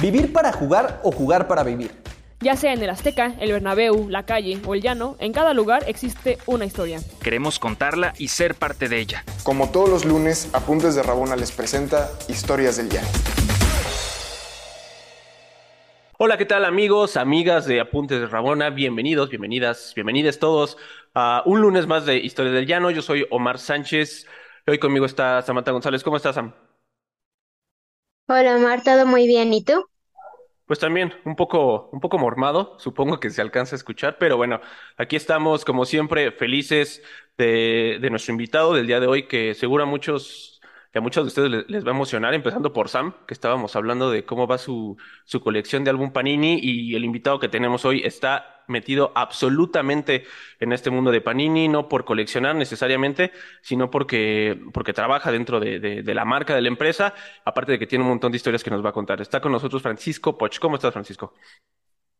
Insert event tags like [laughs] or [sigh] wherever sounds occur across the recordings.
¿Vivir para jugar o jugar para vivir? Ya sea en el Azteca, el Bernabéu, la calle o el llano, en cada lugar existe una historia. Queremos contarla y ser parte de ella. Como todos los lunes, Apuntes de Rabona les presenta Historias del Llano. Hola, ¿qué tal amigos, amigas de Apuntes de Rabona? Bienvenidos, bienvenidas, bienvenidos todos a un lunes más de Historias del Llano. Yo soy Omar Sánchez. Hoy conmigo está Samantha González. ¿Cómo estás, Sam? Hola, Omar, todo muy bien. ¿Y tú? Pues también un poco, un poco mormado, supongo que se alcanza a escuchar, pero bueno, aquí estamos como siempre felices de, de nuestro invitado del día de hoy, que seguro a muchos que a muchos de ustedes les, va a emocionar, empezando por Sam, que estábamos hablando de cómo va su, su colección de álbum Panini y el invitado que tenemos hoy está metido absolutamente en este mundo de Panini, no por coleccionar necesariamente, sino porque, porque trabaja dentro de, de, de la marca de la empresa, aparte de que tiene un montón de historias que nos va a contar. Está con nosotros Francisco Poch. ¿Cómo estás, Francisco?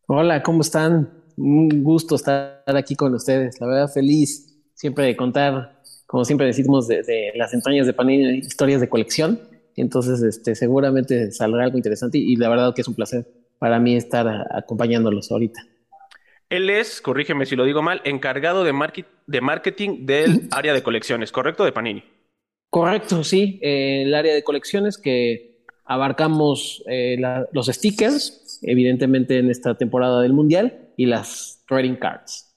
Hola, ¿cómo están? Un gusto estar aquí con ustedes. La verdad, feliz siempre de contar como siempre decimos, de, de las entrañas de Panini, historias de colección. Entonces, este, seguramente saldrá algo interesante y, y la verdad que es un placer para mí estar a, acompañándolos ahorita. Él es, corrígeme si lo digo mal, encargado de, market, de marketing del área de colecciones, ¿correcto? De Panini. Correcto, sí. Eh, el área de colecciones que abarcamos eh, la, los stickers, evidentemente en esta temporada del Mundial, y las trading cards.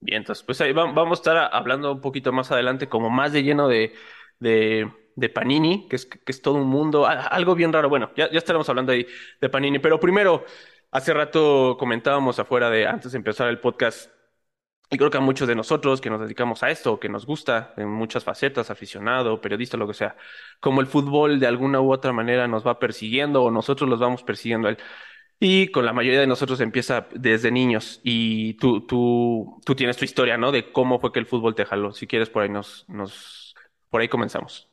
Bien, entonces, pues ahí vamos a estar hablando un poquito más adelante, como más de lleno de, de, de Panini, que es, que es todo un mundo, algo bien raro. Bueno, ya, ya estaremos hablando ahí de Panini, pero primero, hace rato comentábamos afuera de, antes de empezar el podcast, y creo que a muchos de nosotros que nos dedicamos a esto, que nos gusta en muchas facetas, aficionado, periodista, lo que sea, como el fútbol de alguna u otra manera nos va persiguiendo o nosotros los vamos persiguiendo a él. Y con la mayoría de nosotros empieza desde niños y tú, tú, tú tienes tu historia, ¿no? De cómo fue que el fútbol te jaló. Si quieres, por ahí nos, nos, por ahí comenzamos.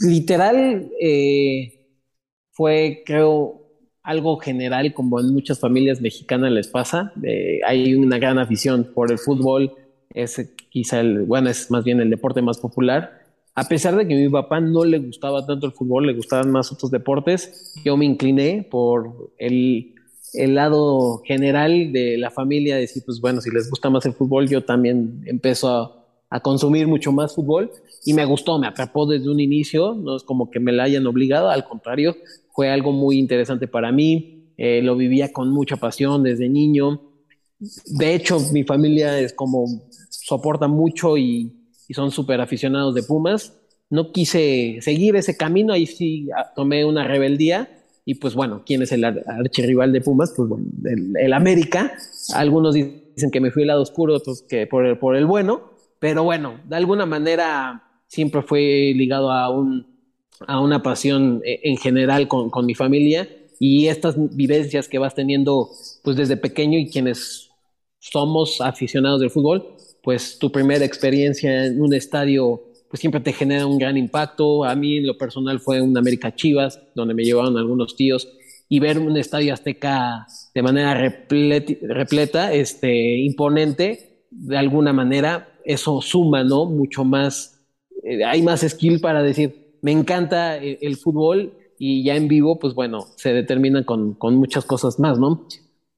Literal, eh, fue, creo, algo general, como en muchas familias mexicanas les pasa. Hay una gran afición por el fútbol, es quizá el, bueno, es más bien el deporte más popular a pesar de que a mi papá no le gustaba tanto el fútbol, le gustaban más otros deportes, yo me incliné por el, el lado general de la familia, decir, pues bueno, si les gusta más el fútbol, yo también empiezo a, a, consumir mucho más fútbol y me gustó, me atrapó desde un inicio, no es como que me la hayan obligado, al contrario, fue algo muy interesante para mí, eh, lo vivía con mucha pasión desde niño. De hecho, mi familia es como soporta mucho y y son súper aficionados de Pumas. No quise seguir ese camino, ahí sí ah, tomé una rebeldía y pues bueno, ¿quién es el archirrival de Pumas? Pues bueno, el, el, América. Algunos dicen que me fui al lado oscuro, otros que por el, por el bueno, pero bueno, de alguna manera siempre fue ligado a, un, a una pasión eh, en general con, con mi familia y estas vivencias que vas teniendo pues desde pequeño y quienes somos aficionados del fútbol, pues tu primera experiencia en un estadio pues siempre te genera un gran impacto. A mí en lo personal fue un América Chivas, donde me llevaron algunos tíos, y ver un estadio azteca de manera repleta, este, imponente, de alguna manera, eso suma, ¿no? Mucho más, eh, hay más skill para decir, me encanta el, el, fútbol y ya en vivo, pues bueno, se determina con, con muchas cosas más, ¿no?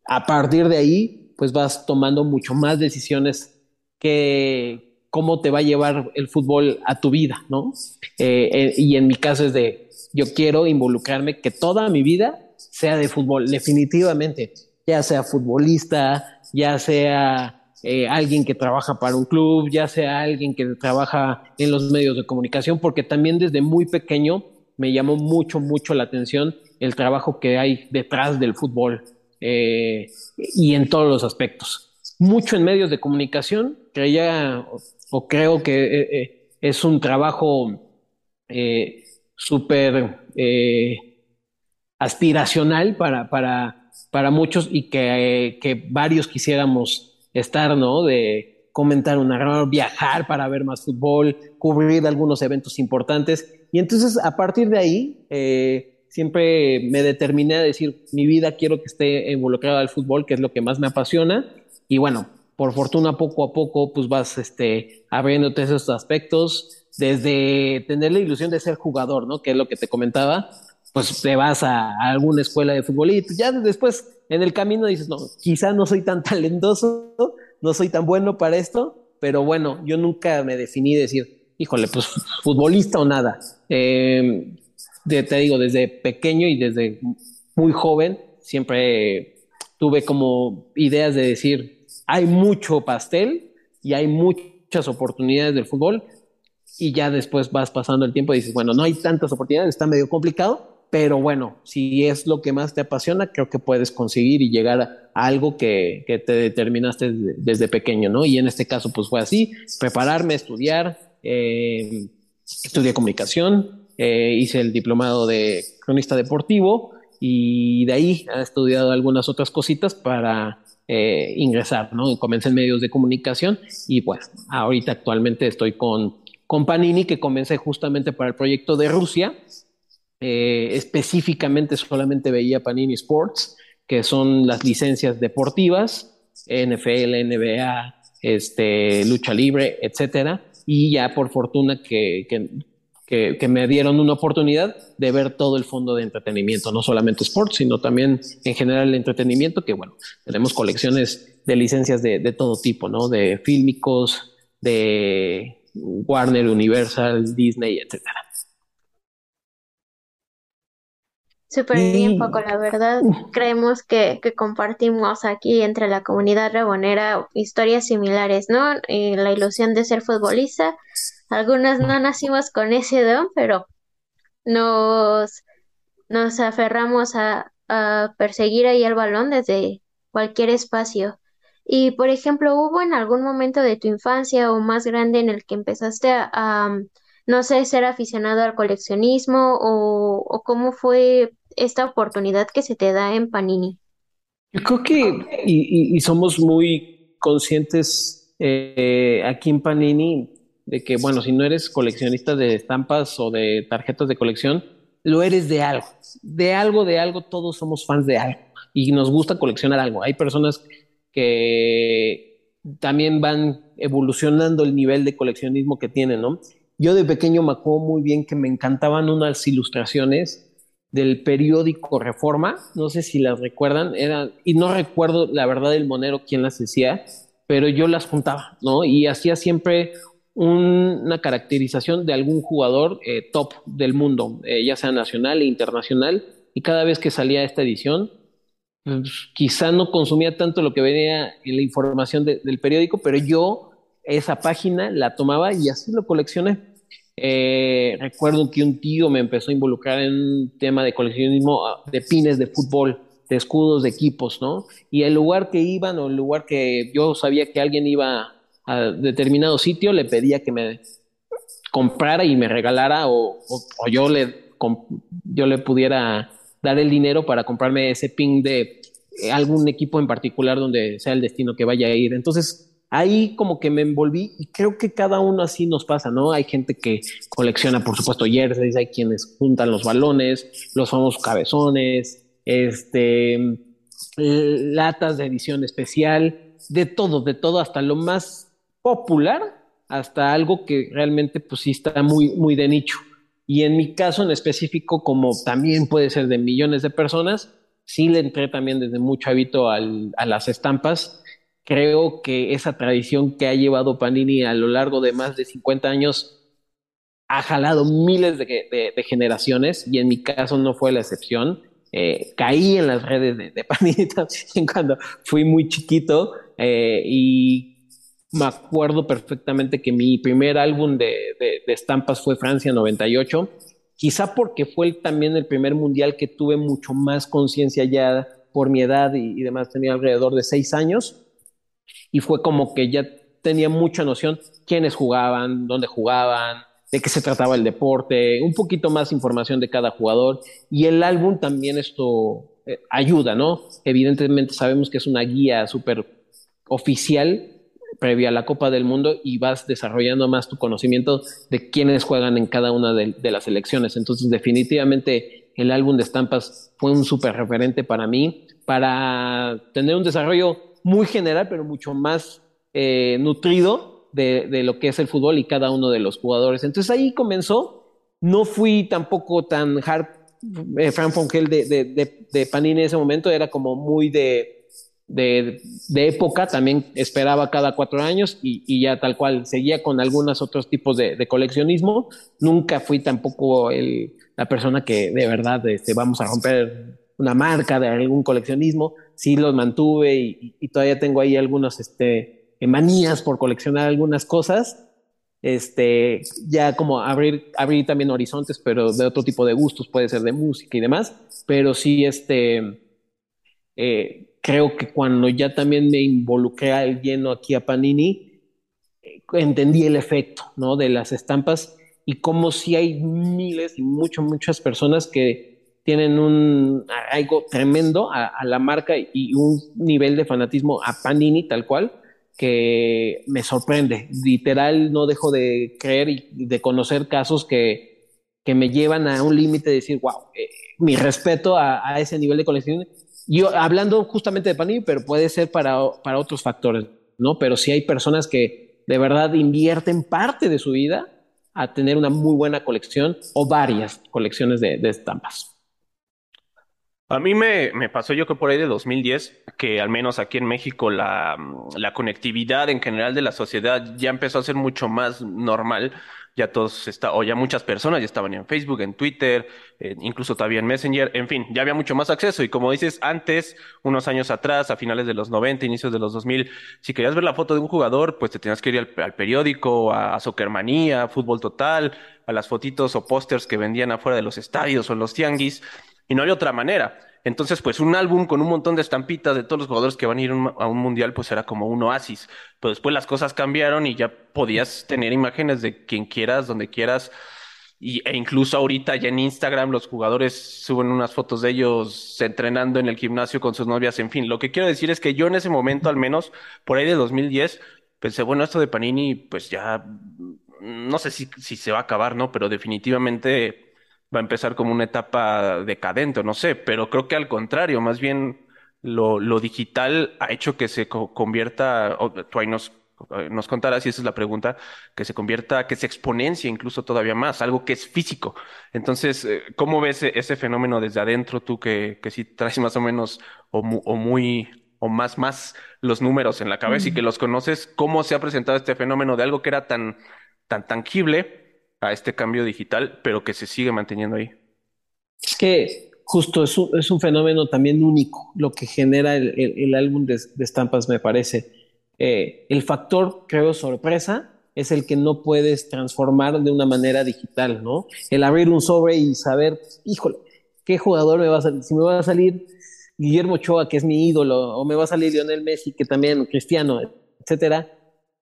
A partir de ahí, pues vas tomando mucho más decisiones que cómo te va a llevar el fútbol a tu vida, ¿no? Eh, eh, y en mi caso es de, yo quiero involucrarme, que toda mi vida sea de fútbol, definitivamente, ya sea futbolista, ya sea eh, alguien que trabaja para un club, ya sea alguien que trabaja en los medios de comunicación, porque también desde muy pequeño me llamó mucho, mucho la atención el trabajo que hay detrás del fútbol y en todos los aspectos mucho en medios de comunicación, creía o creo que eh, eh, es un trabajo eh, súper aspiracional para, para, para muchos y que, que, varios quisiéramos estar, ¿no? De comentar un error, viajar para ver más fútbol, cubrir algunos eventos importantes. Y entonces, a partir de ahí, siempre me determiné a decir, mi vida quiero que esté involucrada al fútbol, que es lo que más me apasiona y bueno, por fortuna poco a poco pues vas este, abriéndote esos aspectos, desde tener la ilusión de ser jugador, ¿no? Que es lo que te comentaba, pues te vas a, alguna escuela de fútbol y ya después en el camino dices, no, quizá no soy tan [laughs] talentoso, no soy tan bueno para esto, pero bueno, yo nunca me definí de decir, híjole, pues [laughs] futbolista o nada. Eh, te digo, desde pequeño y desde muy joven, siempre tuve como ideas de decir, hay mucho pastel y hay muchas oportunidades del fútbol, y ya después vas pasando el tiempo y dices, bueno, no hay tantas oportunidades, está medio complicado, pero bueno, si es lo que más te apasiona, creo que puedes conseguir y llegar a algo que, te determinaste desde, pequeño, ¿no? Y en este caso, pues fue así, prepararme, estudiar, eh, estudié comunicación, eh, hice el diplomado de cronista deportivo y de ahí he estudiado algunas otras cositas para eh, ingresar, ¿no? Comencé en medios de comunicación y pues ahorita actualmente estoy con con Panini, que comencé justamente para el proyecto de Rusia. Eh, específicamente solamente veía Panini Sports, que son las licencias deportivas, NFL, NBA, este, lucha libre, etcétera. Y ya por fortuna que, que, me dieron una oportunidad de ver todo el fondo de entretenimiento, no solamente sports, sino también en general el entretenimiento, que bueno, tenemos colecciones de licencias de, de todo tipo, ¿no? De fílmicos, de Warner, Universal, Disney, etcétera. Súper bien, Paco, la verdad. Creemos que, compartimos aquí entre la comunidad rebonera historias similares, ¿no? Eh, la ilusión de ser futbolista. Algunas no nacimos con ese don, pero nos, nos aferramos a, a perseguir ahí el balón desde cualquier espacio. Y, por ejemplo, ¿hubo en algún momento de tu infancia o más grande en el que empezaste a, no sé, ser aficionado al coleccionismo o, cómo fue esta oportunidad que se te da en Panini? Yo creo que, y, somos muy conscientes eh, aquí en Panini de que, bueno, si no eres coleccionista de estampas o de tarjetas de colección, lo eres de algo. De algo, de algo, todos somos fans de algo y nos gusta coleccionar algo. Hay personas que también van evolucionando el nivel de coleccionismo que tienen, ¿no? Yo de pequeño me acuerdo muy bien que me encantaban unas ilustraciones del periódico Reforma, no sé si las recuerdan, eran, y no recuerdo la verdad del monero quién las hacía, pero yo las juntaba, ¿no? Y hacía siempre una caracterización de algún jugador eh, top del mundo, eh, ya sea nacional e internacional, y cada vez que salía esta edición, pues, quizá no consumía tanto lo que venía en la información del periódico, pero yo esa página la tomaba y así lo coleccioné. Eh, recuerdo que un tío me empezó a involucrar en un tema de coleccionismo ah, de pines de fútbol, de escudos de equipos, ¿no? Y el lugar que iban o el lugar que yo sabía que alguien iba a determinado sitio, le pedía que me comprara y me regalara o, yo, le, yo le pudiera dar el dinero para comprarme ese pin de eh, algún equipo en particular donde sea el destino que vaya a ir. Entonces, ahí como que me envolví y creo que cada uno así nos pasa, ¿no? Hay gente que colecciona, por supuesto, jerseys, hay quienes juntan los balones, los famosos cabezones, este, latas de edición especial, de todo, de todo, hasta lo más popular, hasta algo que realmente pues sí está muy, muy de nicho. Y en mi caso en específico, como también puede ser de millones de personas, sí le entré también desde mucho hábito a las estampas. Creo que esa tradición que ha llevado Panini a lo largo de más de 50 años ha jalado miles de, generaciones y en mi caso no fue la excepción. Eh, caí en las redes de, Panini [laughs] también cuando fui muy chiquito eh, y me acuerdo perfectamente que mi primer álbum de, estampas fue Francia 98, quizá porque fue también el primer mundial que tuve mucho más conciencia ya por mi edad y, demás, tenía alrededor de seis años, y fue como que ya tenía mucha noción quiénes jugaban, dónde jugaban, de qué se trataba el deporte, un poquito más información de cada jugador, y el álbum también esto eh, ayuda, ¿no? Evidentemente sabemos que es una guía súper oficial, previa a la Copa del Mundo y vas desarrollando más tu conocimiento de quiénes juegan en cada una de, las elecciones. Entonces, definitivamente el álbum de estampas fue un súper referente para mí, para tener un desarrollo muy general, pero mucho más eh, nutrido de, lo que es el fútbol y cada uno de los jugadores. Entonces ahí comenzó. No fui tampoco tan hard eh, Frank Fonkell de, de, de, Panini en ese momento era como muy de, de, época, también esperaba cada cuatro años y, y, ya tal cual, seguía con algunos otros tipos de, coleccionismo. Nunca fui tampoco el, la persona que de verdad este, vamos a romper una marca de algún coleccionismo, sí los mantuve y, todavía tengo ahí algunos este, manías por coleccionar algunas cosas. Este, ya como abrir, abrir también horizontes, pero de otro tipo de gustos, puede ser de música y demás, pero sí, este, eh, creo que cuando ya también me involucré al lleno aquí a Panini, eh, entendí el efecto, ¿no? De las estampas y como si hay miles y muchas, muchas personas que tienen un algo tremendo a, a la marca y un nivel de fanatismo a Panini tal cual, que me sorprende. Literal, no dejo de creer y de conocer casos que, que me llevan a un límite de decir, wow, eh, mi respeto a, ese nivel de colección. Yo hablando justamente de Panini, pero puede ser para, para otros factores, ¿no? Pero sí hay personas que de verdad invierten parte de su vida a tener una muy buena colección o varias colecciones de estampas. A mí me, me, pasó yo que por ahí de 2010, que al menos aquí en México la, la, conectividad en general de la sociedad ya empezó a ser mucho más normal. Ya todos está, o ya muchas personas ya estaban en Facebook, en Twitter, eh, incluso todavía en Messenger, en fin, ya había mucho más acceso. Y como dices, antes, unos años atrás, a finales de los 90, inicios de los 2000, si querías ver la foto de un jugador, pues te tenías que ir al, periódico, a, a Soccermanía, Fútbol Total, a las fotitos o pósters que vendían afuera de los estadios o en los tianguis y no había otra manera. Entonces, pues un álbum con un montón de estampitas de todos los jugadores que van a ir a un mundial, pues era como un oasis. Pero después las cosas cambiaron y ya podías tener imágenes de quien quieras, donde quieras. Y, e incluso ahorita ya en Instagram los jugadores suben unas fotos de ellos entrenando en el gimnasio con sus novias, en fin. Lo que quiero decir es que yo en ese momento, al menos por ahí de 2010, pensé, bueno, esto de Panini, pues ya no sé si, si se va a acabar, ¿no? Pero definitivamente va a empezar como una etapa decadente, no sé, pero creo que al contrario, más bien lo, lo digital ha hecho que se convierta, o, tú ahí nos, eh, nos contarás, y esa es la pregunta, que se convierta, que se exponencia incluso todavía más, algo que es físico. Entonces, eh, ¿cómo ves e-, ese fenómeno desde adentro tú que, que sí traes más o menos o, o muy o más, más los números en la cabeza y que los conoces, ¿cómo se ha presentado este fenómeno de algo que era tan, tan tangible a este cambio digital, pero que se sigue manteniendo ahí. Es que justo es un, es un fenómeno también único lo que genera el, el, álbum de, estampas, me parece. Eh, el factor, creo, sorpresa es el que no puedes transformar de una manera digital, ¿no? El abrir un sobre y saber, híjole, ¿qué jugador me va a salir? Si me va a salir Guillermo Ochoa, que es mi ídolo, o me va a salir Lionel Messi, que también, Cristiano, etcétera,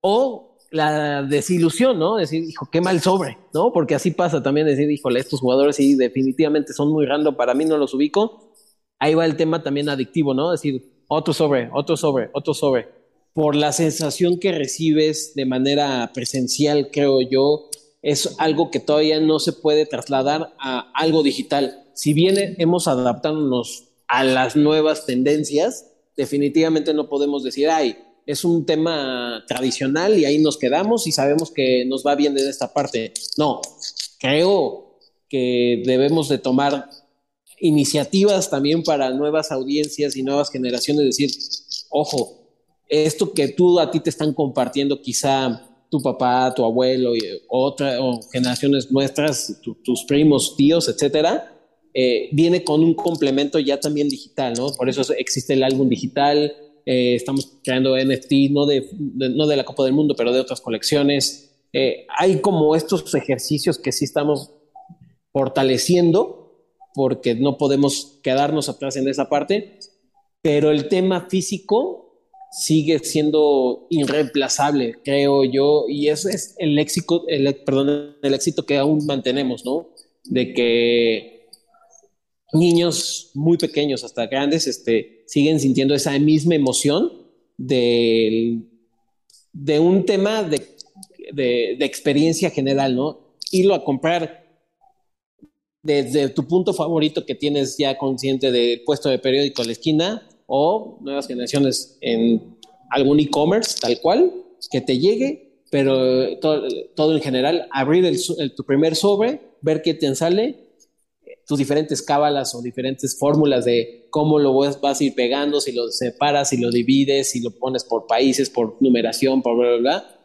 o la desilusión, ¿no? Decir, hijo, qué mal sobre, ¿no? Porque así pasa también, decir, híjole, estos jugadores sí definitivamente son muy random, para mí no los ubico. Ahí va el tema también adictivo, ¿no? Decir, otro sobre, otro sobre, otro sobre. Por la sensación que recibes de manera presencial, creo yo, es algo que todavía no se puede trasladar a algo digital. Si bien hemos adaptándonos a las nuevas tendencias, definitivamente no podemos decir, ay, es un tema tradicional y ahí nos quedamos y sabemos que nos va bien desde esta parte. No, creo que debemos de tomar iniciativas también para nuevas audiencias y nuevas generaciones, decir, ojo, esto que tú a ti te están compartiendo quizá tu papá, tu abuelo y otra, generaciones nuestras, tus primos, tíos, etcétera, eh, viene con un complemento ya también digital, ¿no? Por eso existe el álbum digital, eh, estamos creando NFT, no de, no de la Copa del Mundo, pero de otras colecciones. Eh, hay como estos ejercicios que sí estamos fortaleciendo, porque no podemos quedarnos atrás en esa parte, pero el tema físico sigue siendo irreemplazable, creo yo, y ese es el éxito, el, perdón, el éxito que aún mantenemos, ¿no? De que niños muy pequeños hasta grandes este, siguen sintiendo esa misma emoción de, de un tema de, de, experiencia general, ¿no? Irlo a comprar desde tu punto favorito que tienes ya consciente de puesto de periódico a la esquina o nuevas generaciones en algún e-commerce tal cual, que te llegue, pero todo, todo en general, abrir el, tu primer sobre, ver qué te sale tus diferentes cábalas o diferentes fórmulas de cómo lo vas, vas a ir pegando, si lo separas, si lo divides, si lo pones por países, por numeración, por bla, bla, bla.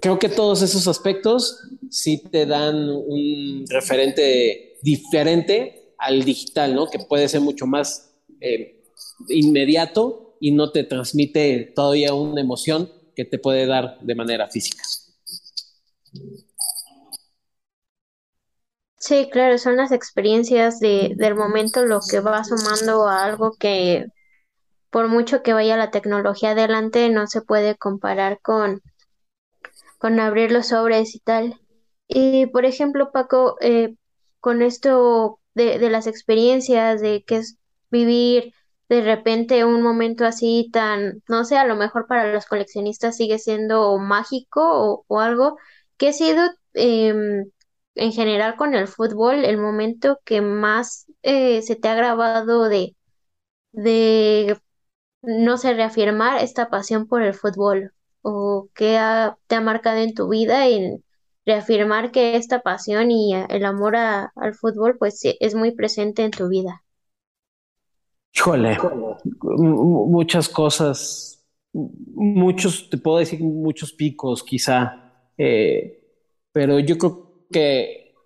Creo que todos esos aspectos sí te dan un referente diferente al digital, ¿no? Que puede ser mucho más eh, inmediato y no te transmite todavía una emoción que te puede dar de manera física. Sí, claro, son las experiencias de, del momento lo que va sumando a algo que por mucho que vaya la tecnología adelante no se puede comparar con, con abrir los sobres y tal. Y por ejemplo, Paco, eh, con esto de, de las experiencias, de que es vivir de repente un momento así tan, no sé, a lo mejor para los coleccionistas sigue siendo mágico o, o algo, que ha sido em, en general con el fútbol el momento que más eh, se te ha grabado de, de, no sé, reafirmar esta pasión por el fútbol o que te ha marcado en tu vida en reafirmar que esta pasión y el amor al fútbol pues es muy presente en tu vida. Híjole, muchas cosas, muchos, te puedo decir muchos picos quizá, eh, pero yo creo que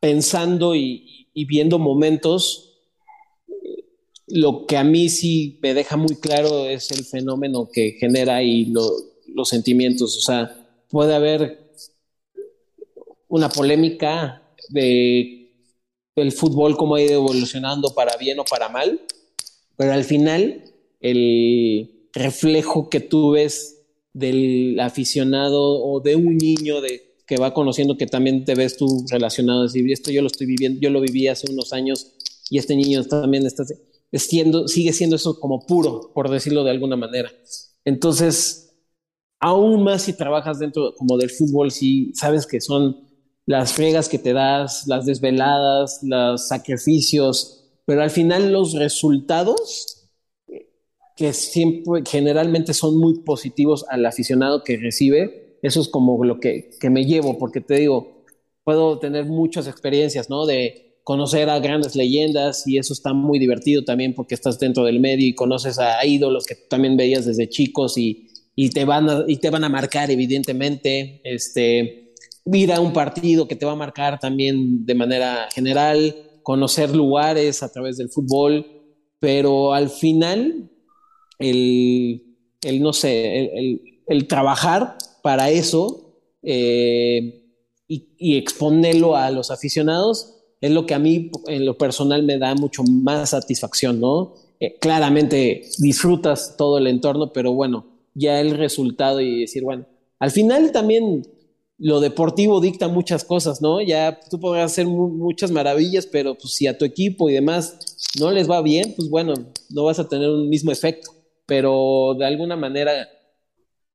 pensando y, viendo momentos, lo que a mí sí me deja muy claro es el fenómeno que genera y los sentimientos. O sea, puede haber una polémica de el fútbol, cómo ha ido evolucionando para bien o para mal, pero al final el reflejo que tú ves del aficionado o de un niño de que va conociendo que también te ves tú relacionado, decir, esto yo lo estoy viviendo, yo lo viví hace unos años y este niño también está siendo, sigue siendo eso como puro, por decirlo de alguna manera. Entonces, aún más si trabajas dentro como del fútbol, si sabes que son las fregas que te das, las desveladas, los sacrificios, pero al final los resultados que siempre generalmente son muy positivos al aficionado que recibe, eso es como lo que, me llevo, porque te digo, puedo tener muchas experiencias, ¿no? De conocer a grandes leyendas y eso está muy divertido también porque estás dentro del medio y conoces a ídolos que también veías desde chicos y, te, van a, y te van a marcar evidentemente. Este, ir a un partido que te va a marcar también de manera general, conocer lugares a través del fútbol, pero al final el, el no sé, el, el trabajar para eso eh, y, exponerlo a los aficionados es lo que a mí en lo personal me da mucho más satisfacción, ¿no? Eh, claramente disfrutas todo el entorno, pero bueno, ya el resultado y decir, bueno, al final también lo deportivo dicta muchas cosas, ¿no? Ya tú podrás hacer muchas maravillas, pero pues si a tu equipo y demás no les va bien, pues bueno, no vas a tener un mismo efecto, pero de alguna manera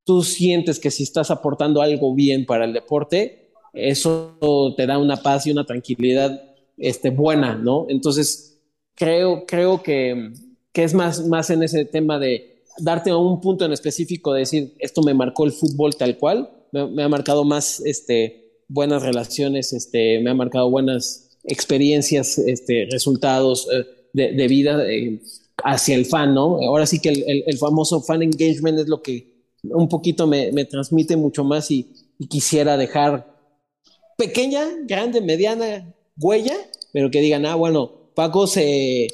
tú sientes que si estás aportando algo bien para el deporte, eso te da una paz y una tranquilidad este, buena, ¿no? Entonces, creo, creo que, que es más, más en ese tema de darte a un punto en específico de decir, esto me marcó el fútbol tal cual, me, ha marcado más este, buenas relaciones, este, me ha marcado buenas experiencias, este, resultados eh, de, vida eh, hacia el fan, ¿no? Ahora sí que el, el famoso fan engagement es lo que un poquito me, transmite mucho más y, quisiera dejar pequeña, grande, mediana huella, pero que digan, ah, bueno, Paco se,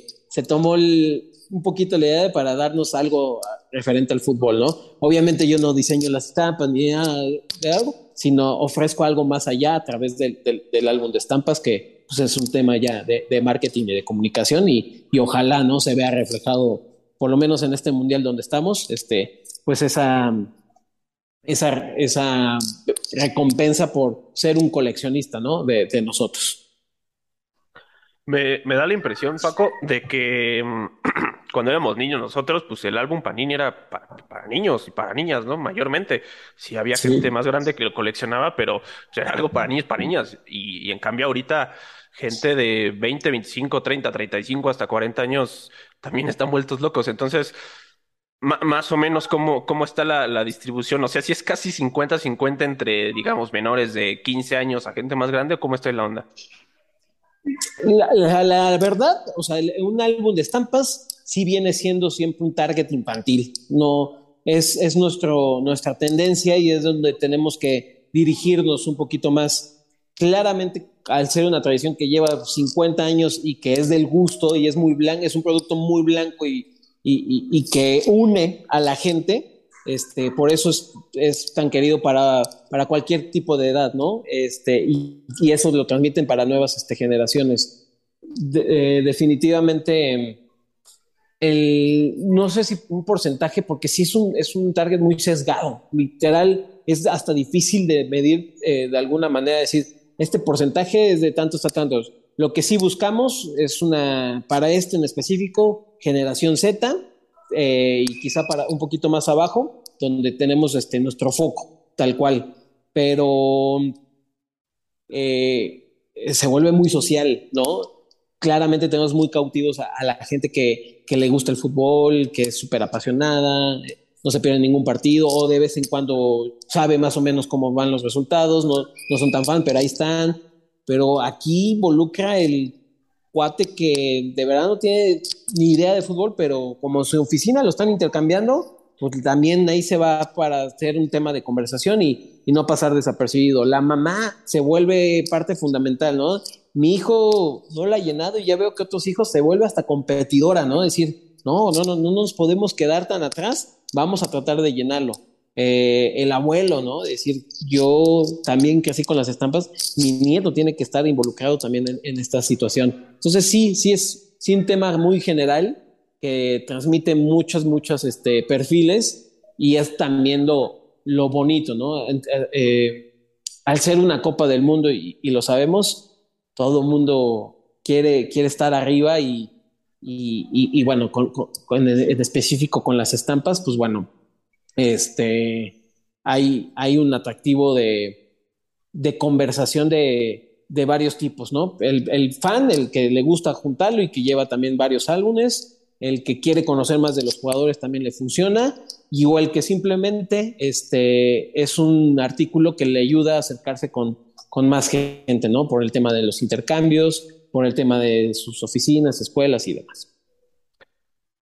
tomó un poquito la idea para darnos algo referente al fútbol, ¿no? Obviamente yo no diseño las estampas ni nada de algo, sino ofrezco algo más allá a través del, álbum de estampas que pues, es un tema ya de, marketing y de comunicación y, y, ojalá no se vea reflejado, por lo menos en este mundial donde estamos, este, pues esa, esa, esa recompensa por ser un coleccionista, ¿no? De, nosotros. Me, da la impresión, Paco, de que mm, [clears throat] cuando éramos niños nosotros, pues el álbum Panini era para, niños y para niñas, ¿no? Mayormente. Sí había gente más grande que lo coleccionaba, pero era algo para niños, para niñas. Y, y, en cambio ahorita gente de 20, 25, 30, 35 hasta 40 años también están vueltos locos. Entonces, más o menos cómo, cómo está la, distribución. O sea, si es casi 50-50 entre, digamos, menores de 15 años a gente más grande, ¿o cómo está la onda? La, verdad, o sea, un álbum de estampas sí viene siendo siempre un target infantil. No es, es nuestro, nuestra tendencia y es donde tenemos que dirigirnos un poquito más claramente al ser una tradición que lleva 50 años y que es del gusto y es muy blanco, es un producto muy blanco y, y, y, que une a la gente, este, por eso es, es tan querido para, para, cualquier tipo de edad, ¿no? Este, y, y eso lo transmiten para nuevas este, generaciones. De, eh, definitivamente, el, no sé si un porcentaje, porque sí es un, es un target muy sesgado, literal, es hasta difícil de medir eh, de alguna manera, decir, este porcentaje es de tantos a tantos. Lo que sí buscamos es una, para este en específico, generación Z, eh, y quizá para un poquito más abajo, donde tenemos este, nuestro foco, tal cual. Pero eh, se vuelve muy social, ¿no? Claramente tenemos muy cautivos a, a la gente que, que, le gusta el fútbol, que es súper apasionada, no se pierde ningún partido o de vez en cuando sabe más o menos cómo van los resultados, no, no son tan fan, pero ahí están. Pero aquí involucra el cuate que de verdad no tiene ni idea de fútbol, pero como su oficina lo están intercambiando, pues también ahí se va para hacer un tema de conversación y, no pasar desapercibido. La mamá se vuelve parte fundamental, ¿no? Mi hijo no la ha llenado y ya veo que otros hijos se vuelve hasta competidora, ¿no? Decir, no, no, no, no nos podemos quedar tan atrás vamos a tratar de llenarlo. Eh, el abuelo, ¿no? Decir, yo también que así con las estampas, mi nieto tiene que estar involucrado también en, esta situación. Entonces sí, sí es un tema muy general que transmite muchos, muchos este, perfiles y es también lo, lo bonito, ¿no? Eh, al ser una Copa del Mundo y, lo sabemos, todo el mundo quiere, quiere estar arriba y, y, bueno, en específico con las estampas, pues bueno, este, hay, hay un atractivo de, de conversación de, de, varios tipos, ¿no? El, el, fan, el que le gusta juntarlo y que lleva también varios álbumes, el que quiere conocer más de los jugadores también le funciona, y o el que simplemente este, es un artículo que le ayuda a acercarse con, con más gente, ¿no? Por el tema de los intercambios, por el tema de sus oficinas, escuelas y demás.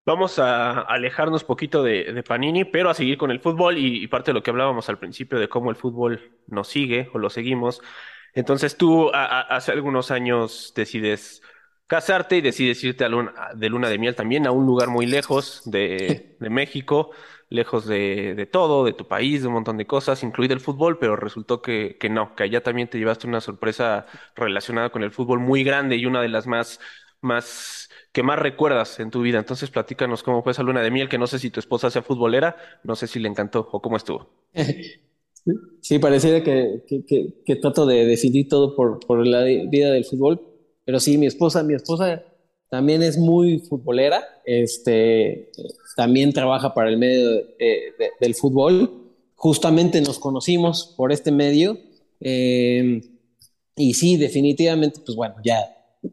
Vamos a alejarnos poquito de, Panini, pero a seguir con el fútbol y, parte de lo que hablábamos al principio de cómo el fútbol nos sigue o lo seguimos. Entonces tú hace algunos años decides casarte y decides irte de luna de miel también a un lugar muy lejos de, México lejos de, de, todo, de tu país, de un montón de cosas, incluido el fútbol, pero resultó que, que no, que allá también te llevaste una sorpresa relacionada con el fútbol muy grande y una de las más, más, que más recuerdas en tu vida. Entonces platícanos cómo fue esa luna de miel, que no sé si tu esposa sea futbolera, no sé si le encantó o cómo estuvo. [laughs] Sí, pareciera que, que, que, trato de decidir todo por, por la vida del fútbol, pero sí, mi esposa, mi esposa también es muy futbolera, este, también trabaja para el medio del fútbol. Justamente nos conocimos por este medio eh, y sí, definitivamente, pues bueno, ya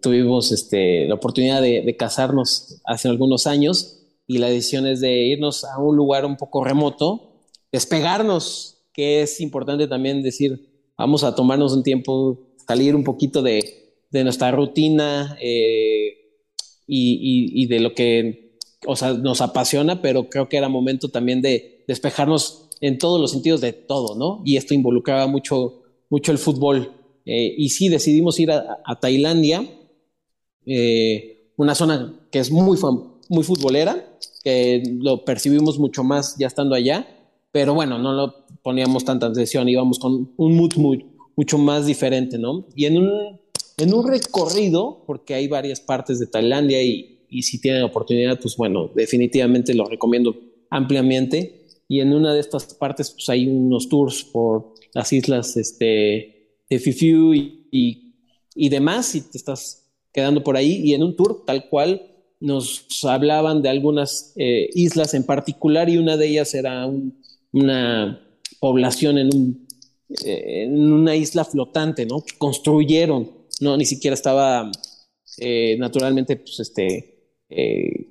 tuvimos este, la oportunidad de, casarnos hace algunos años y la decisión es de irnos a un lugar un poco remoto, despegarnos, que es importante también decir, vamos a tomarnos un tiempo, salir un poquito de, de nuestra rutina. Eh, y, de lo que, o sea, nos apasiona, pero creo que era momento también de despejarnos en todos los sentidos de todo, ¿no? Y esto involucraba mucho, mucho el fútbol. Eh, y sí, decidimos ir a, Tailandia, eh, una zona que es muy, muy futbolera, que lo percibimos mucho más ya estando allá, pero bueno, no lo poníamos tanta atención, íbamos con un mood muy, mucho más diferente, ¿no? Y en un en un recorrido, porque hay varias partes de Tailandia y, y si tienen oportunidad, pues bueno, definitivamente lo recomiendo ampliamente. Y en una de estas partes, pues hay unos tours por las islas este, de Fifiu y, y, demás, y te estás quedando por ahí. Y en un tour tal cual nos hablaban de algunas eh, islas en particular y una de ellas era una población en, un, eh, en una isla flotante, ¿no? Que construyeron no, ni siquiera estaba eh, naturalmente, pues este, eh,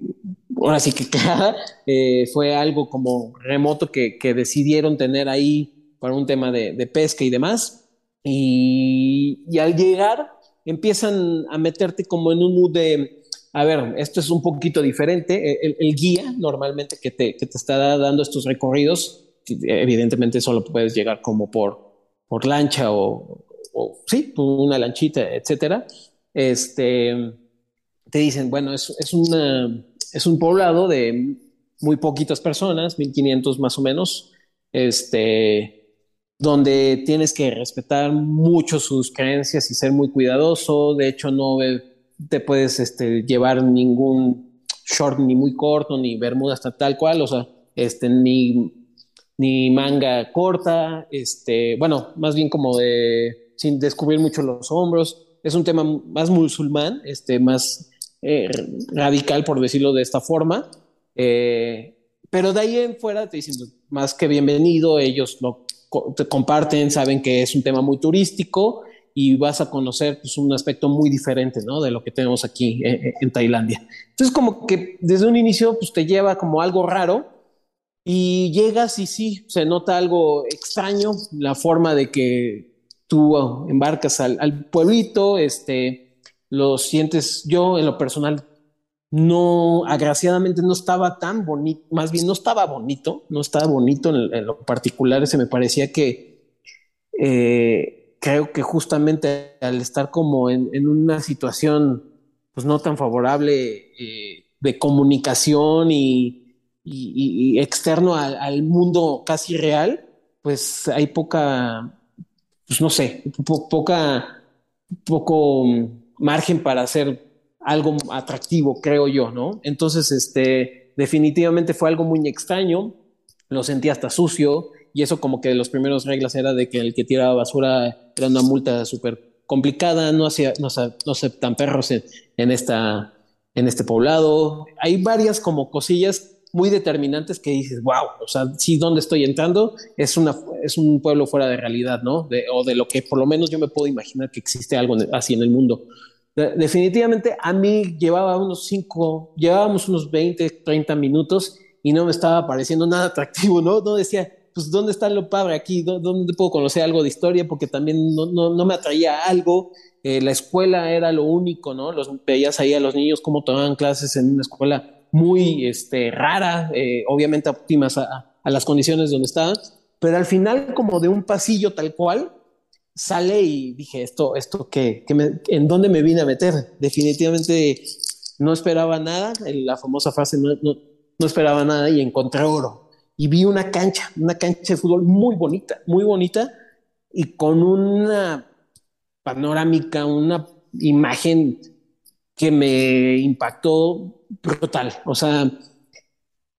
ahora sí que [laughs] eh, fue algo como remoto que, decidieron tener ahí para un tema de, pesca y demás. Y, al llegar, empiezan a meterte como en un mood de, a ver, esto es un poquito diferente. El, guía normalmente que te, que te está dando estos recorridos, evidentemente solo puedes llegar como por, por lancha o, o sí, una lanchita, etcétera. Este, te dicen, bueno, es, es, una, es un poblado de muy poquitas personas, 1500 más o menos, este, donde tienes que respetar mucho sus creencias y ser muy cuidadoso. De hecho, no te puedes este, llevar ningún short ni muy corto, ni bermuda hasta tal cual, o sea, este, ni, ni manga corta, este, bueno, más bien como de sin descubrir mucho los hombros. Es un tema más musulmán, este, más eh, radical, por decirlo de esta forma. Eh, pero de ahí en fuera te dicen más que bienvenido, ellos lo te comparten, saben que es un tema muy turístico y vas a conocer pues, un aspecto muy diferente ¿no? de lo que tenemos aquí eh, eh, en Tailandia. Entonces como que desde un inicio pues, te lleva como algo raro y llegas y sí, se nota algo extraño, la forma de que tú embarcas al, al pueblito, este, lo sientes, yo en lo personal no, agraciadamente no estaba tan bonito, más bien no estaba bonito, no estaba bonito en, lo particular, se me parecía que eh, creo que justamente al estar como en, una situación pues no tan favorable eh, de comunicación y, externo al, mundo casi real, pues hay poca, pues no sé, poca, poco margen para hacer algo atractivo, creo yo, ¿no? Entonces, este, definitivamente fue algo muy extraño, lo sentí hasta sucio, y eso como que los primeros reglas era de que el que tiraba basura era una multa súper complicada, no hacía, no, no aceptan perros en, esta, en este poblado. Hay varias como cosillas muy determinantes que dices, wow, o sea, sí, ¿dónde estoy entrando? Es, una, es un pueblo fuera de realidad, ¿no? o de lo que por lo menos yo me puedo imaginar que existe algo así en el mundo. Definitivamente a mí llevaba unos 5, llevábamos unos 20, 30 minutos y no me estaba pareciendo nada atractivo, ¿no? No decía, pues, ¿dónde está lo padre aquí? ¿Dónde puedo conocer algo de historia? Porque también no, no, me atraía algo. Eh, la escuela era lo único, ¿no? Los veías ahí a los niños cómo tomaban clases en una escuela muy este, rara, eh, obviamente óptimas a, a las condiciones donde estaban, pero al final como de un pasillo tal cual, sale y dije, esto, esto ¿qué? ¿En dónde me vine a meter? Definitivamente no esperaba nada, la famosa frase, no, no, esperaba nada y encontré oro. Y vi una cancha, una cancha de fútbol muy bonita, muy bonita y con una panorámica, una imagen que me impactó brutal. O sea,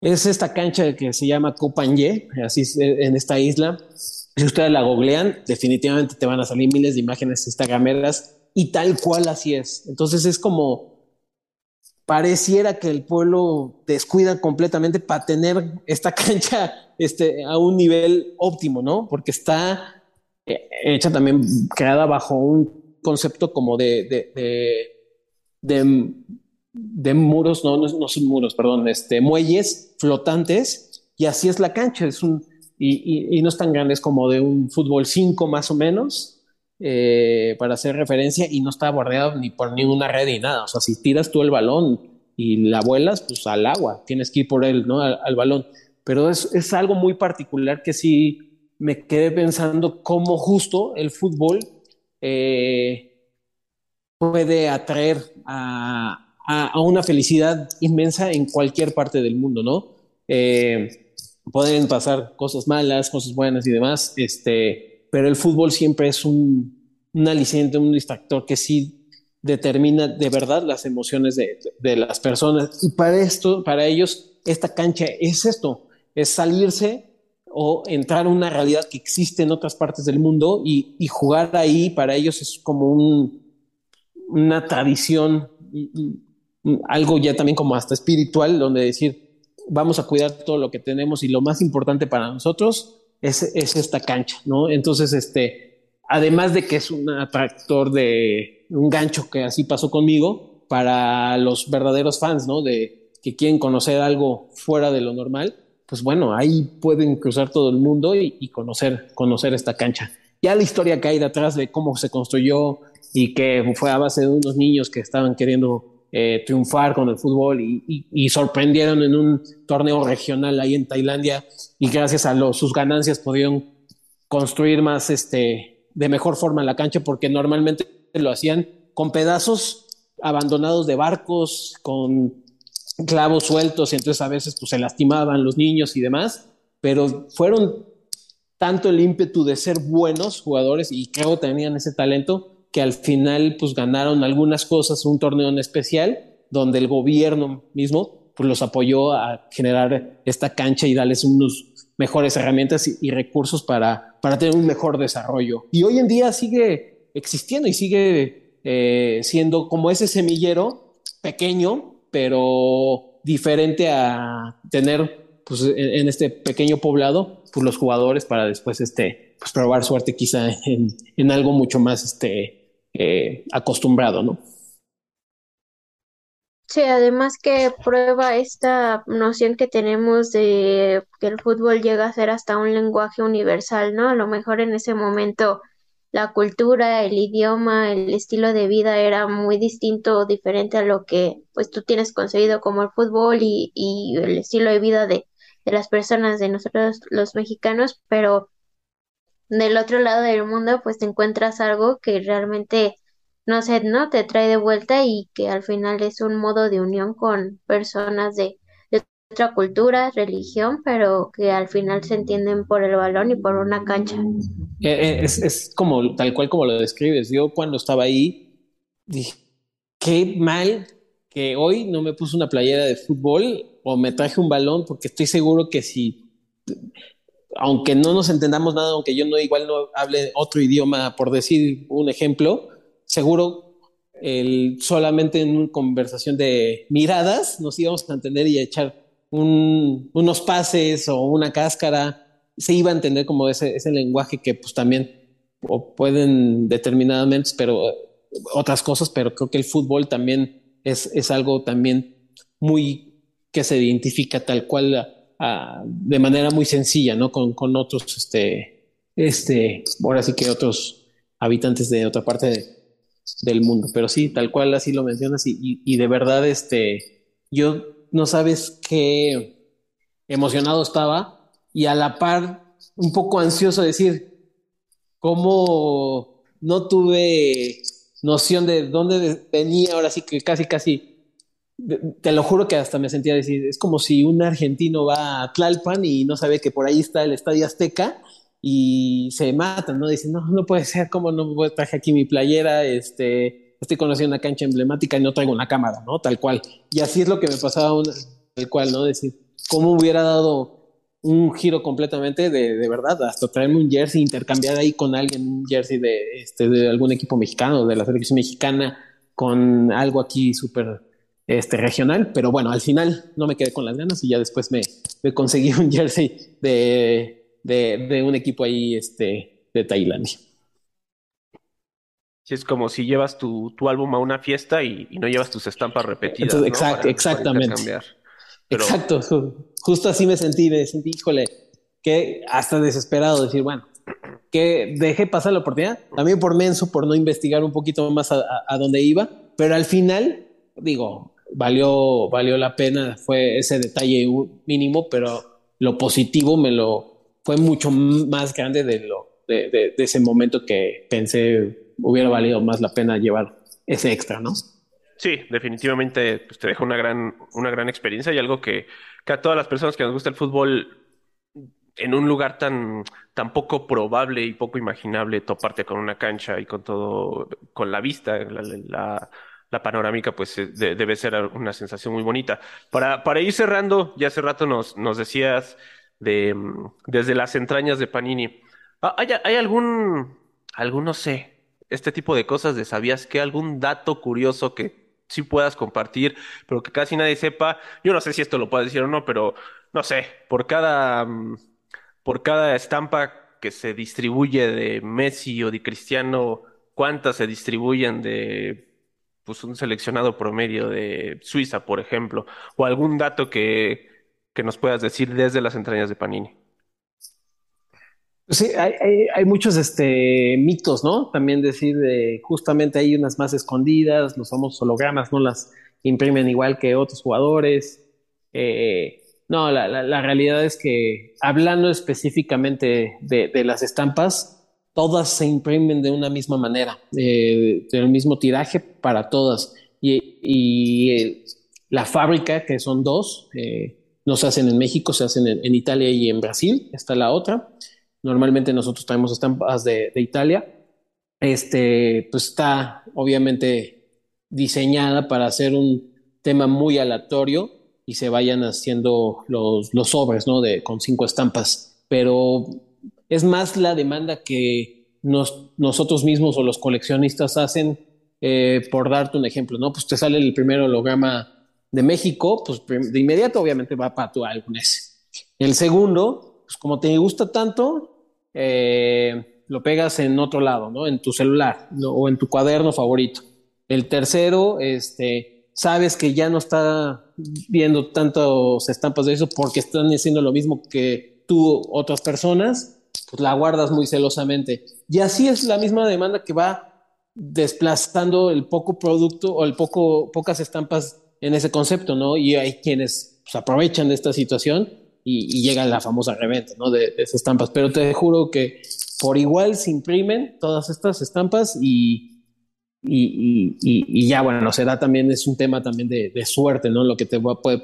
es esta cancha que se llama Copanye, así es, en esta isla, si ustedes la googlean, definitivamente te van a salir miles de imágenes instagrameras y tal cual así es. Entonces es como pareciera que el pueblo descuida completamente para tener esta [laughs] cancha este, a un nivel óptimo, ¿no? Porque está eh, hecha también, creada bajo un concepto como de, de, de, muros, no, no, son muros, perdón, este, muelles flotantes y así es la cancha, es un y, no es tan grande, es como de un fútbol 5 más o menos, eh, para hacer referencia, y no está bordeado ni por ninguna red ni nada. O sea, si tiras tú el balón y la vuelas, pues al agua, tienes que ir por él, ¿no? Al, balón. Pero es, es, algo muy particular que sí me quedé pensando cómo justo el fútbol eh, puede atraer a, a, una felicidad inmensa en cualquier parte del mundo, ¿no? Eh, pueden pasar cosas malas, cosas buenas y demás, este, pero el fútbol siempre es un, un aliciente, un distractor que sí determina de verdad las emociones de, de, las personas. Y para esto, para ellos, esta cancha es esto, es salirse o entrar a una realidad que existe en otras partes del mundo y, y jugar ahí para ellos es como un, una tradición, algo ya también como hasta espiritual, donde decir, vamos a cuidar todo lo que tenemos y lo más importante para nosotros es, es esta cancha, ¿no? Entonces, este, además de que es un atractor de un gancho que así pasó conmigo, para los verdaderos fans, ¿no? De que quieren conocer algo fuera de lo normal, pues bueno, ahí pueden cruzar todo el mundo y, conocer, conocer esta cancha. Ya la historia que hay detrás de cómo se construyó y que fue a base de unos niños que estaban queriendo eh, triunfar con el fútbol y, sorprendieron en un torneo regional ahí en Tailandia y gracias a sus ganancias pudieron construir más este, de mejor forma la cancha porque normalmente lo hacían con pedazos abandonados de barcos, con clavos sueltos y entonces a veces pues, se lastimaban los niños y demás, pero fueron tanto el ímpetu de ser buenos jugadores y creo tenían ese talento que al final pues ganaron algunas cosas, un torneo en especial, donde el gobierno mismo pues los apoyó a generar esta cancha y darles unos mejores herramientas y, recursos para, para tener un mejor desarrollo. Y hoy en día sigue existiendo y sigue eh, siendo como ese semillero pequeño, pero diferente a tener pues, en, este pequeño poblado pues, los jugadores para después este, pues, probar suerte quizá en, en algo mucho más este, eh, acostumbrado, ¿no? Sí, además que prueba esta noción que tenemos de que el fútbol llega a ser hasta un lenguaje universal, ¿no? A lo mejor en ese momento la cultura, el idioma, el estilo de vida era muy distinto o diferente a lo que pues tú tienes concebido como el fútbol y, y el estilo de vida de, de las personas, de nosotros los mexicanos, pero del otro lado del mundo, pues te encuentras algo que realmente, no sé, ¿no? Te trae de vuelta y que al final es un modo de unión con personas de, otra cultura, religión, pero que al final se entienden por el balón y por una cancha. Eh, eh, es, es como tal cual como lo describes. Yo cuando estaba ahí dije, qué mal que hoy no me puse una playera de fútbol o me traje un balón, porque estoy seguro que si aunque no nos entendamos nada, aunque yo no igual no hable otro idioma, por decir un ejemplo, seguro el, solamente en una conversación de miradas nos íbamos a entender y a echar unos pases o una cáscara, se iba a entender como ese, ese lenguaje que pues también o pueden determinadamente, pero otras cosas, pero creo que el fútbol también es, es algo también muy que se identifica tal cual de manera muy sencilla, ¿no? Con, con, otros, este, este, ahora sí que otros habitantes de otra parte del mundo. Pero sí, tal cual así lo mencionas y, y, de verdad, este, yo no sabes qué emocionado estaba y a la par un poco ansioso de decir cómo no tuve noción de dónde venía, ahora sí que casi, casi te lo juro que hasta me sentía decir, es como si un argentino va a Tlalpan y no sabe que por ahí está el Estadio Azteca y se matan, ¿no? Dicen, no, no puede ser, ¿cómo no traje aquí mi playera? Este, estoy conociendo una cancha emblemática y no traigo una cámara, ¿no? Tal cual. Y así es lo que me pasaba, tal cual, ¿no? Decir, ¿cómo hubiera dado un giro completamente de, de verdad? Hasta traerme un jersey, intercambiar ahí con alguien un jersey de, este, de algún equipo mexicano, de la selección mexicana, con algo aquí súper este, regional, pero bueno, al final no me quedé con las ganas y ya después me, me conseguí un jersey de, de, un equipo ahí este, de Tailandia. Sí, es como si llevas tu, tu álbum a una fiesta y, no llevas tus estampas repetidas. exactamente. Exacto, justo así me sentí, me sentí, híjole, que hasta desesperado decir, bueno, que dejé pasar la oportunidad, también por menso, por no investigar un poquito más a, a dónde iba, pero al final, digo, valió, valió la pena, fue ese detalle mínimo, pero lo positivo me lo fue mucho más grande de, lo, de, de, ese momento que pensé hubiera valido más la pena llevar ese extra, ¿no? Sí, definitivamente pues, te deja una gran, una gran experiencia y algo que, que a todas las personas que nos gusta el fútbol en un lugar tan, tan poco probable y poco imaginable toparte con una cancha y con todo, con la vista, la, la panorámica, pues eh, debe ser una sensación muy bonita. Para, para ir cerrando, ya hace rato nos, nos decías de, mm, desde las entrañas de Panini. Ah, ¿Hay, hay algún, algún, no sé, este tipo de cosas de sabías que algún dato curioso que sí puedas compartir, pero que casi nadie sepa? Yo no sé si esto lo puedes decir o no, pero no sé, por cada, mm, por cada estampa que se distribuye de Messi o de Cristiano, ¿cuántas se distribuyen de pues un seleccionado promedio de Suiza, por ejemplo, o algún dato que, que nos puedas decir desde las entrañas de Panini. Sí, hay, hay, muchos este, mitos, ¿no? También decir, de, justamente hay unas más escondidas, los famosos hologramas no las imprimen igual que otros jugadores. Eh, no, la, la, realidad es que hablando específicamente de, de, las estampas, todas se imprimen de una misma manera, eh, del mismo tiraje para todas. Y, y eh, la fábrica, que son dos, no se hacen en México, se hacen en, en Italia y en Brasil, está la otra. Normalmente nosotros traemos estampas de, Italia. Este, pues está obviamente diseñada para hacer un tema muy aleatorio y se vayan haciendo los, los sobres, ¿no? De, con cinco estampas. Pero es más la demanda que nos, nosotros mismos o los coleccionistas hacen, eh, por darte un ejemplo, ¿no? Pues te sale el primer holograma de México, pues de inmediato obviamente va para tu álbum ese. El segundo, pues como te gusta tanto, eh, lo pegas en otro lado, ¿no? En tu celular o en tu cuaderno favorito. El tercero, este, sabes que ya no está viendo tantos estampas de eso porque están haciendo lo mismo que tú, otras personas, pues la guardas muy celosamente. Y así es la misma demanda que va desplazando el poco producto o el poco, pocas estampas en ese concepto, ¿no? Y hay quienes pues, aprovechan de esta situación y, llega la famosa reventa, ¿no? De, esas estampas. Pero te juro que por igual se imprimen todas estas estampas y, y, y, ya, bueno, se da también, es un tema también de, suerte, ¿no? Lo que te puede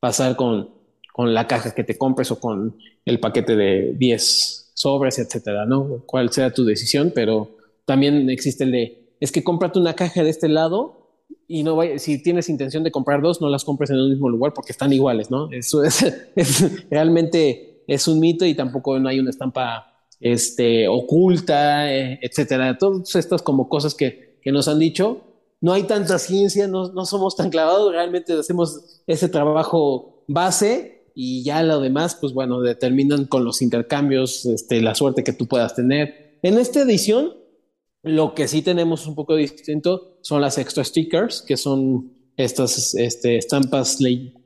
pasar con, con la caja que te compres o con el paquete de 10 sobres, etcétera, ¿no? Cuál sea tu decisión, pero también existe el de, es que cómprate una caja de este lado y no si tienes intención de comprar dos, no las compres en el mismo lugar porque están iguales, ¿no? Eso [laughs] es, realmente es un mito y tampoco no hay una estampa este, oculta, eh, etcétera. Todas estas como cosas que, que, nos han dicho. No hay tanta ciencia, no, no somos tan clavados, realmente hacemos ese trabajo base y ya lo demás, pues bueno, determinan con los intercambios este, la suerte que tú puedas tener. En esta edición lo que sí tenemos un poco distinto son las extra stickers, que son estas este, estampas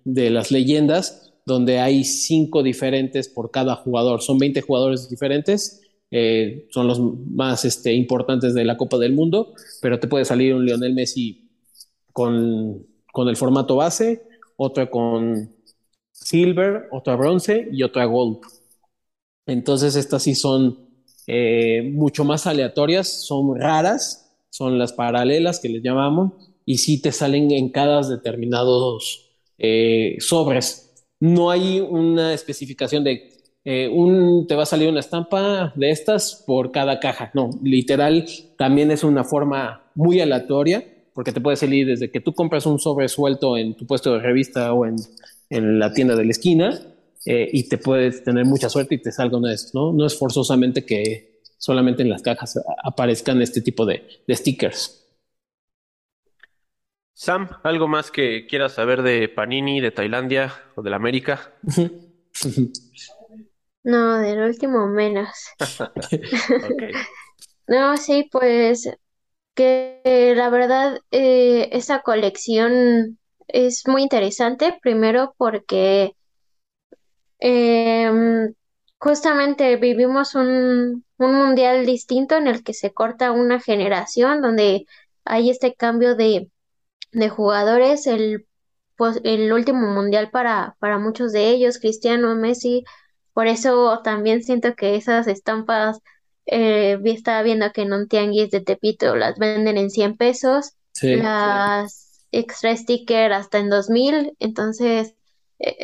de las leyendas, donde hay cinco diferentes por cada jugador. Son 20 jugadores diferentes, eh, son los más este, importantes de la Copa del Mundo, pero te puede salir un Lionel Messi con, con el formato base, otra con silver, otra bronce y otra gold. Entonces estas sí son eh, mucho más aleatorias, son raras, son las paralelas que les llamamos, y sí te salen en cada determinados eh, sobres. No hay una especificación de eh, un, te va a salir una estampa de estas por cada caja. No, literal, también es una forma muy aleatoria, porque te puede salir desde que tú compras un sobre suelto en tu puesto de revista o en, en la tienda de la esquina, eh, y te puedes tener mucha suerte y te salga uno de estos, ¿no? No es forzosamente que solamente en las cajas aparezcan este tipo de, stickers. Sam, ¿algo más que quieras saber de Panini, de Tailandia o de la América? [laughs] No, del último menos. [laughs] [laughs] No, sí, pues que la verdad eh, esa colección es muy interesante, primero porque Em, justamente vivimos un, un mundial distinto en el que se corta una generación, donde hay este cambio de, de jugadores, el, pues, el último mundial para, para muchos de ellos, Cristiano, Messi, por eso también siento que esas estampas, eh, estaba viendo que en un tianguis de Tepito las venden en 100 pesos, las extra sticker hasta en 2000, entonces e,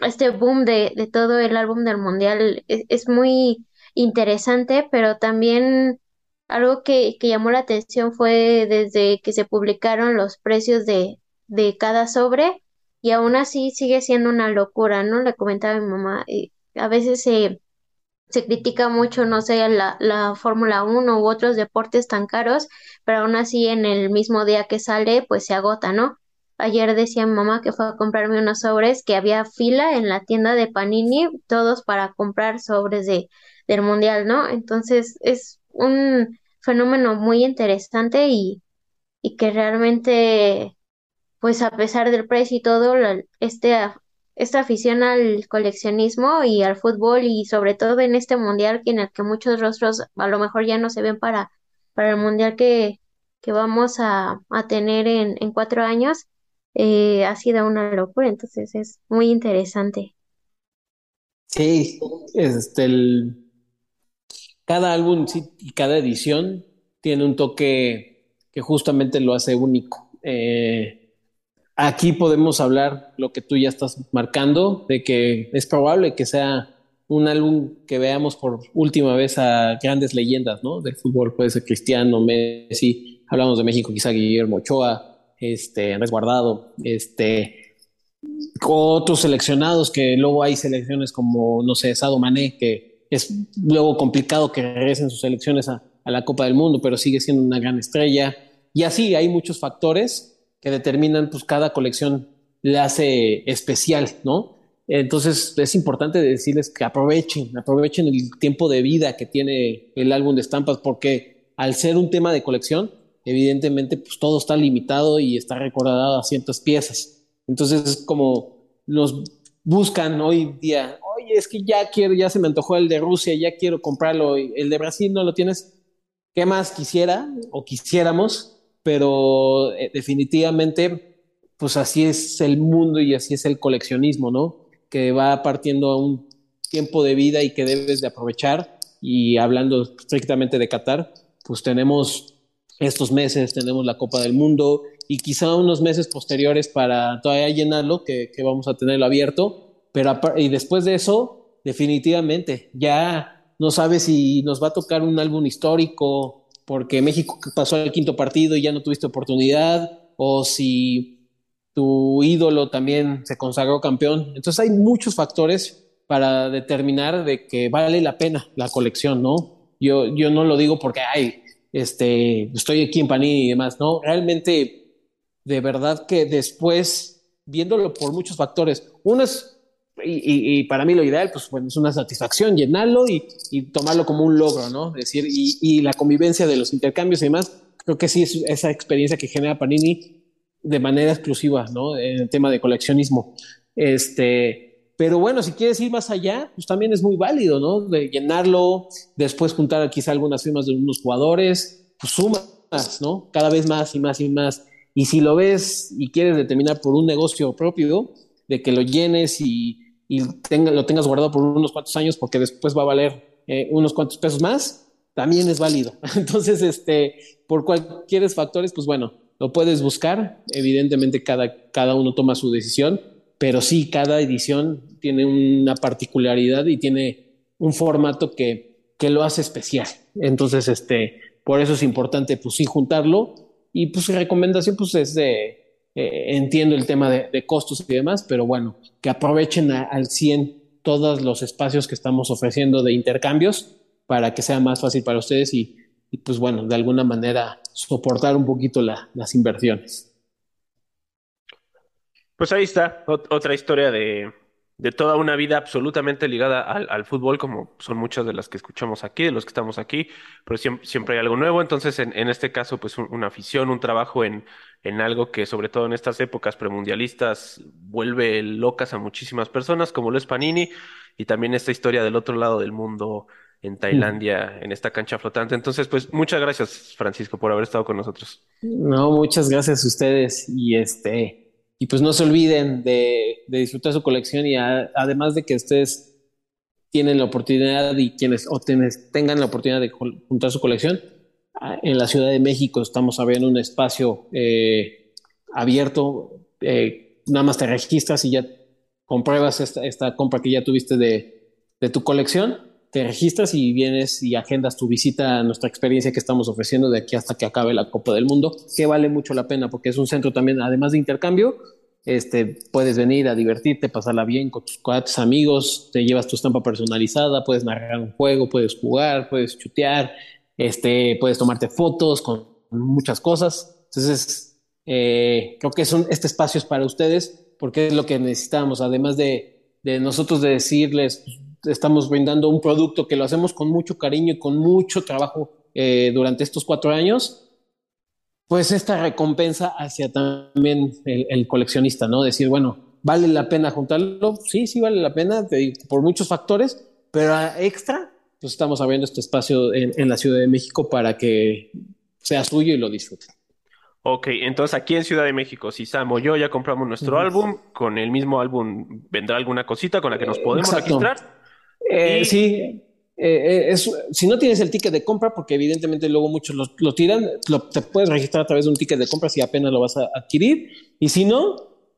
este boom de, de todo el álbum del mundial es, muy interesante, pero también algo que, que, llamó la atención fue desde que se publicaron los precios de, de cada sobre y aún así sigue siendo una locura, ¿no? Le comentaba mi mamá, y a veces se, se critica mucho, no sé, la, la Fórmula 1 u otros deportes tan caros, pero aún así en el mismo día que sale, pues se agota, ¿no? Ayer decía mamá que fue a comprarme unos sobres, que había fila en la tienda de Panini, todos para comprar sobres de, del mundial, ¿no? Entonces es un fenómeno muy interesante y, y que realmente, pues a pesar del precio y todo, este esta afición al coleccionismo y al fútbol y sobre todo en este mundial en el que muchos rostros a lo mejor ya no se ven para, para el mundial que, que vamos a, a tener en, en cuatro años, eh, ha sido una locura, entonces es muy interesante. Sí, este, el, cada álbum y cada edición tiene un toque que justamente lo hace único. Eh, aquí podemos hablar lo que tú ya estás marcando, de que es probable que sea un álbum que veamos por última vez a grandes leyendas, ¿no? Del fútbol, puede ser Cristiano, Messi, hablamos de México, quizá Guillermo Ochoa, este, resguardado, este, otros seleccionados que luego hay selecciones como, no sé, Sado Mané, que es luego complicado que regresen sus selecciones a, a la Copa del Mundo, pero sigue siendo una gran estrella. Y así hay muchos factores que determinan, pues cada colección le hace especial, ¿no? Entonces es importante decirles que aprovechen, aprovechen el tiempo de vida que tiene el álbum de estampas, porque al ser un tema de colección, evidentemente pues todo está limitado y está recordado a cientos piezas. Entonces como nos buscan hoy día, oye, es que ya quiero, ya se me antojó el de Rusia, ya quiero comprarlo, el de Brasil no lo tienes, ¿qué más quisiera o quisiéramos? Pero eh, definitivamente, pues así es el mundo y así es el coleccionismo, ¿no? Que va partiendo a un tiempo de vida y que debes de aprovechar. Y hablando estrictamente de Qatar, pues tenemos estos meses tenemos la Copa del Mundo y quizá unos meses posteriores para todavía llenarlo, que, que vamos a tenerlo abierto, pero y después de eso, definitivamente, ya no sabes si nos va a tocar un álbum histórico porque México pasó al quinto partido y ya no tuviste oportunidad, o si tu ídolo también se consagró campeón. Entonces hay muchos factores para determinar de que vale la pena la colección, ¿no? Yo, yo no lo digo porque, ay, este, estoy aquí en Panini y demás, ¿no? Realmente, de verdad que después, viéndolo por muchos factores, uno es, y, para mí lo ideal, pues bueno, es una satisfacción llenarlo y, tomarlo como un logro, ¿no? Es decir, y, la convivencia de los intercambios y demás, creo que sí es esa experiencia que genera Panini de manera exclusiva, ¿no? En el tema de coleccionismo. Este, pero bueno, si quieres ir más allá, pues también es muy válido, ¿no? De llenarlo, después juntar quizá algunas firmas de unos jugadores, pues sumas, ¿no? Cada vez más y más y más. Y si lo ves y quieres determinar por un negocio propio, de que lo llenes y, y tenga, lo tengas guardado por unos cuantos años porque después va a valer eh, unos cuantos pesos más, también es válido. [laughs] Entonces, este, por cualquier factores, pues bueno, lo puedes buscar. Evidentemente, cada, cada uno toma su decisión pero sí, cada edición tiene una particularidad y tiene un formato que, que lo hace especial. Entonces, este, por eso es importante, pues sí, juntarlo. Y pues recomendación, pues es de, eh, entiendo el tema de, costos y demás, pero bueno, que aprovechen al 100 todos los espacios que estamos ofreciendo de intercambios para que sea más fácil para ustedes y, pues bueno, de alguna manera soportar un poquito la, las inversiones. Pues ahí está, ot otra historia de, de, toda una vida absolutamente ligada al, al, fútbol, como son muchas de las que escuchamos aquí, de los que estamos aquí, pero siempre, siempre hay algo nuevo. Entonces, en, en este caso, pues un, una afición, un trabajo en, en algo que, sobre todo en estas épocas premundialistas, vuelve locas a muchísimas personas, como lo es Panini, y también esta historia del otro lado del mundo en Tailandia, en esta cancha flotante. Entonces, pues muchas gracias, Francisco, por haber estado con nosotros. No, muchas gracias a ustedes. Y este, y pues no se olviden de, disfrutar su colección y además de que ustedes tienen la oportunidad y quienes tengan la oportunidad de juntar su colección, en la Ciudad de México estamos abriendo un espacio eh, abierto, eh, nada más te registras y ya compruebas esta, compra que ya tuviste de tu colección, te registras y vienes y agendas tu visita a nuestra experiencia que estamos ofreciendo de aquí hasta que acabe la Copa del Mundo, que vale mucho la pena porque es un centro también, además de intercambio, este, puedes venir a divertirte, pasarla bien con tus, amigos, te llevas tu estampa personalizada, puedes narrar un juego, puedes jugar, puedes chutear, este, puedes tomarte fotos con muchas cosas. Entonces, eh, creo que son, este espacio es para ustedes porque es lo que necesitamos, además de, de nosotros de decirles, estamos brindando un producto que lo hacemos con mucho cariño y con mucho trabajo eh, durante estos cuatro años, pues esta recompensa hacia también el, el, coleccionista, ¿no? Decir, bueno, ¿vale la pena juntarlo? Sí, sí vale la pena, por muchos factores, pero extra, pues estamos abriendo este espacio en, en la Ciudad de México para que sea suyo y lo disfruten. Ok, entonces aquí en Ciudad de México, si Sam o yo ya compramos nuestro álbum, con el mismo álbum vendrá alguna cosita con la que nos podemos Exacto. registrar. Eh, Y- Sí, eh, eh, es, si no tienes el ticket de compra, porque evidentemente luego muchos lo, lo tiran, lo- te puedes registrar a través de un ticket de compra si apenas lo vas a adquirir. Y si no,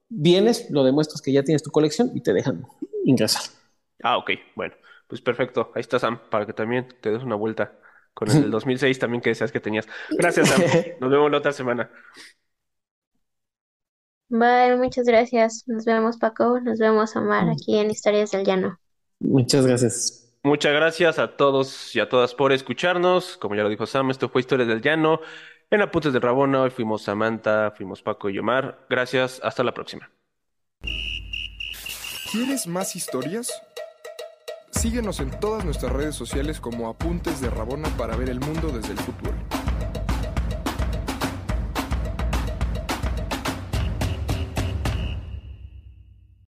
vienes, lo demuestras que ya tienes tu colección y te dejan ingresar. Ah, ok, bueno, pues perfecto. Ahí está Sam, para que también te des una vuelta con el del 2006 también que decías que tenías. Gracias, Sam. [laughs] Nos vemos la otra semana. Bye, muchas gracias. Nos vemos, Paco. Nos vemos, Omar, aquí en Historias del Llano. Muchas gracias. Muchas gracias a todos y a todas por escucharnos. Como ya lo dijo Sam, esto fue Historias del Llano. En Apuntes de Rabona, hoy fuimos Samantha, fuimos Paco y Omar. Gracias, hasta la próxima. ¿Quieres más historias? Síguenos en todas nuestras redes sociales como Apuntes de Rabona para ver el mundo desde el fútbol.